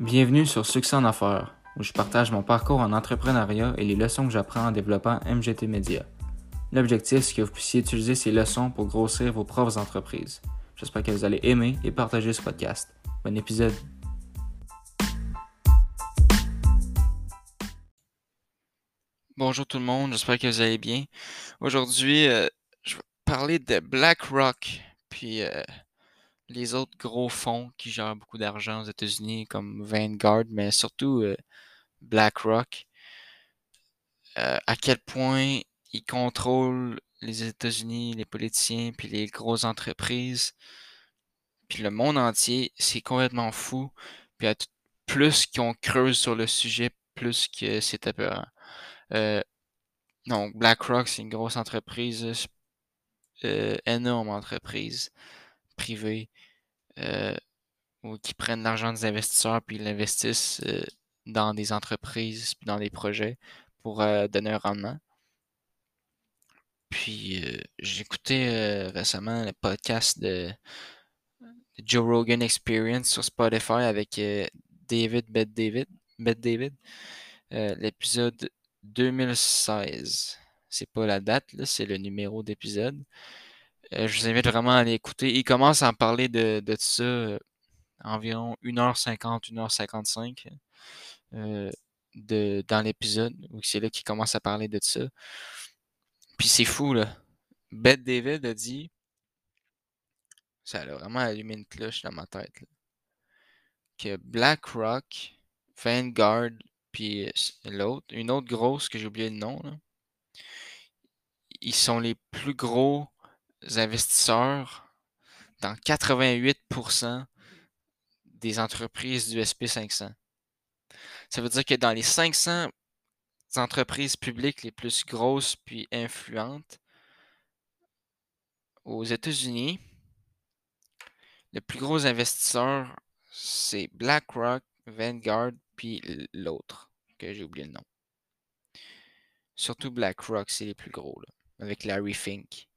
Bienvenue sur Succès en affaires, où je partage mon parcours en entrepreneuriat et les leçons que j'apprends en développant MGT Media. L'objectif, c'est que vous puissiez utiliser ces leçons pour grossir vos propres entreprises. J'espère que vous allez aimer et partager ce podcast. Bon épisode. Bonjour tout le monde, j'espère que vous allez bien. Aujourd'hui, euh, je vais parler de BlackRock, puis euh, les autres gros fonds qui gèrent beaucoup d'argent aux États-Unis, comme Vanguard, mais surtout euh, BlackRock. à quel point ils contrôlent les États-Unis, les politiciens, puis les grosses entreprises, puis le monde entier, c'est complètement fou. Puis plus qu'on creuse sur le sujet, plus que c'est apeurant. Euh, donc, BlackRock, c'est une grosse entreprise, euh, énorme entreprise privée, euh, qui prennent l'argent des investisseurs puis l'investissent euh, dans des entreprises puis dans des projets pour donner un rendement. Puis j'ai écouté récemment le podcast de, Joe Rogan Experience sur Spotify avec David Bed David. David. L'épisode 2016. C'est pas la date, c'est le numéro d'épisode. Euh, je vous invite vraiment à aller écouter. Il commence à en parler de, de ça euh, environ 1h50, 1h55 euh, de, dans l'épisode. C'est là qu'il commence à parler de ça. Puis c'est fou, là. Beth David a dit. Ça a vraiment allumé une cloche dans ma tête. que BlackRock, Vanguard, puis l'autre, une autre grosse que j'ai oublié le nom, ils sont les plus gros investisseurs dans 88% des entreprises du SP500. Ça veut dire que dans les 500 entreprises publiques les plus grosses puis influentes aux États-Unis, le plus gros investisseur, c'est BlackRock, Vanguard puis l'autre, que j'ai oublié le nom. Surtout BlackRock, c'est les plus gros, avec Larry Fink.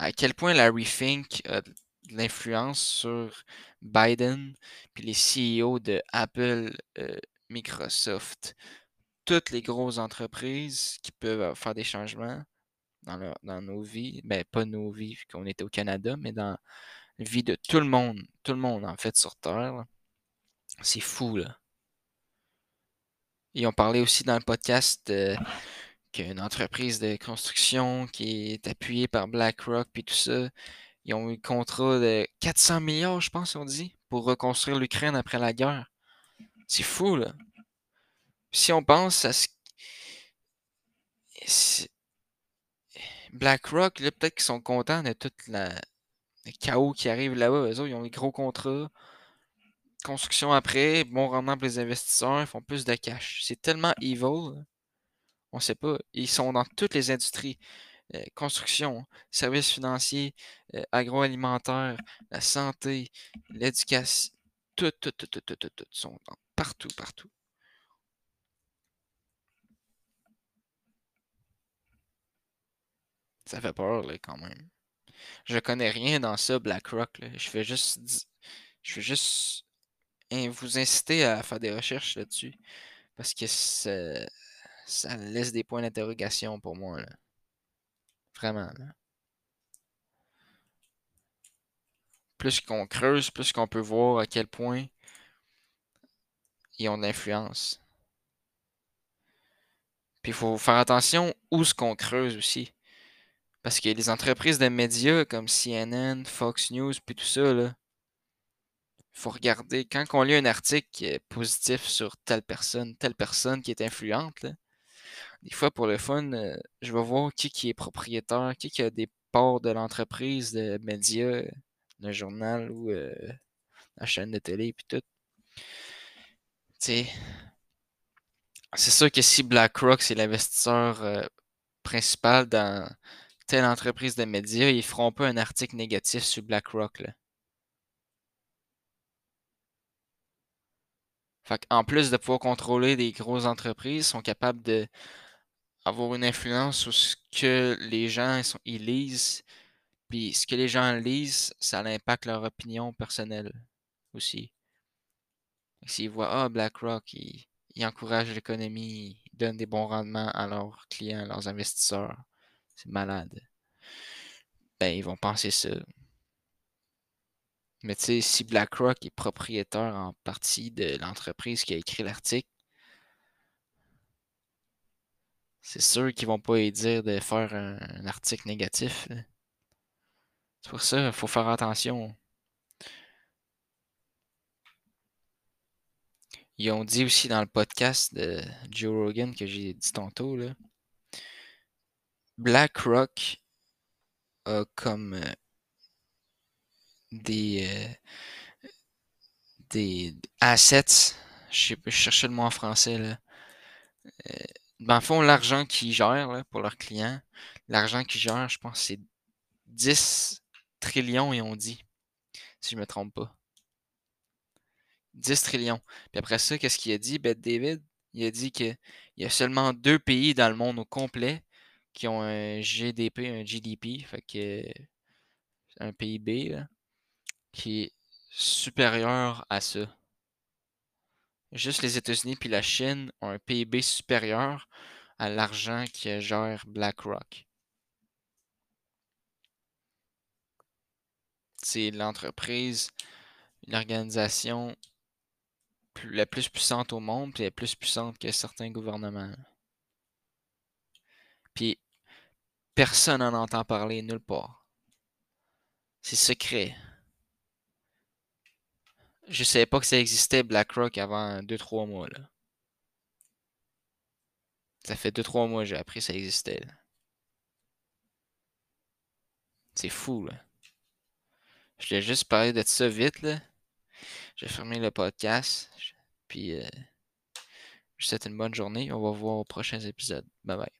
À quel point Larry Fink a de l'influence sur Biden, puis les CEO de Apple, euh, Microsoft, toutes les grosses entreprises qui peuvent faire des changements dans, nos vies, ben pas nos vies, qu'on était au Canada, mais dans la vie de tout le monde, tout le monde en fait sur Terre. C'est fou, là. Ils ont parlé aussi dans le podcast qu'une entreprise de construction qui est appuyée par BlackRock puis tout ça, ils ont eu un contrat de 400 milliards, je pense, on dit, pour reconstruire l'Ukraine après la guerre. C'est fou, là. Si on pense à ce. BlackRock, là, peut-être qu'ils sont contents de tout le chaos qui arrive là-bas. Eux autres, ils ont des gros contrats construction après, bon rendement pour les investisseurs, ils font plus de cash. C'est tellement evil. On sait pas. Ils sont dans toutes les industries. Euh, construction, services financiers, euh, agroalimentaire, la santé, l'éducation. Tout, tout, tout, tout, tout, tout, tout. Ils sont partout, partout. Ça fait peur, là, quand même. Je connais rien dans ça, BlackRock. Je fais juste. Je fais juste vous inciter à faire des recherches là-dessus. Parce que ça, laisse des points d'interrogation pour moi. Là. Vraiment. Plus qu'on creuse, plus qu'on peut voir à quel point ils ont de l'influence. Puis il faut faire attention où ce qu'on creuse aussi. Parce que les entreprises de médias comme CNN, Fox News, puis tout ça, là, faut regarder, quand on lit un article positif sur telle personne, telle personne qui est influente, des fois pour le fun, euh, je vais voir qui, qui est propriétaire, qui, qui a des parts de l'entreprise, de médias, le journal ou euh, la chaîne de télé, puis tout. c'est sûr que si BlackRock, c'est l'investisseur euh, principal dans telle entreprise de médias, ils feront pas un article négatif sur BlackRock. Là. En plus de pouvoir contrôler des grosses entreprises, ils sont capables d'avoir une influence sur ce que les gens lisent. Puis ce que les gens lisent, ça impacte leur opinion personnelle aussi. S'ils voient, ah, BlackRock, ils, ils encouragent l'économie, ils donnent des bons rendements à leurs clients, à leurs investisseurs. C'est malade. Ben, ils vont penser ça. Mais tu sais, si BlackRock est propriétaire en partie de l'entreprise qui a écrit l'article, c'est sûr qu'ils vont pas lui dire de faire un, article négatif. C'est pour ça qu'il faut faire attention. Ils ont dit aussi dans le podcast de Joe Rogan que j'ai dit tantôt, là, BlackRock a comme euh, des, euh, des assets, je, cherchais le mot en français, là. Euh, fond, l'argent qu'ils gèrent pour leurs clients, l'argent qu'ils gèrent, je pense c'est 10 trillions, ils ont dit, si je me trompe pas. 10 trillions. Puis après ça, qu'est-ce qu'il a dit, Beth David? Il a dit qu'il y a seulement deux pays dans le monde au complet qui ont un GDP, un GDP, fait que un PIB, qui est supérieur à ça. Juste les États-Unis puis la Chine ont un PIB supérieur à l'argent que gère BlackRock. C'est l'entreprise, l'organisation la plus puissante au monde, puis la plus puissante que certains gouvernements. Puis personne n'en entend parler nulle part. C'est secret. Je savais pas que ça existait BlackRock avant 2-3 mois. Là. Ça fait 2-3 mois que j'ai appris que ça existait. C'est fou, là. Je voulais juste parler de ça vite, là. J'ai fermé le podcast. Puis, euh, je vous souhaite une bonne journée. On va voir aux prochains épisodes. Bye bye.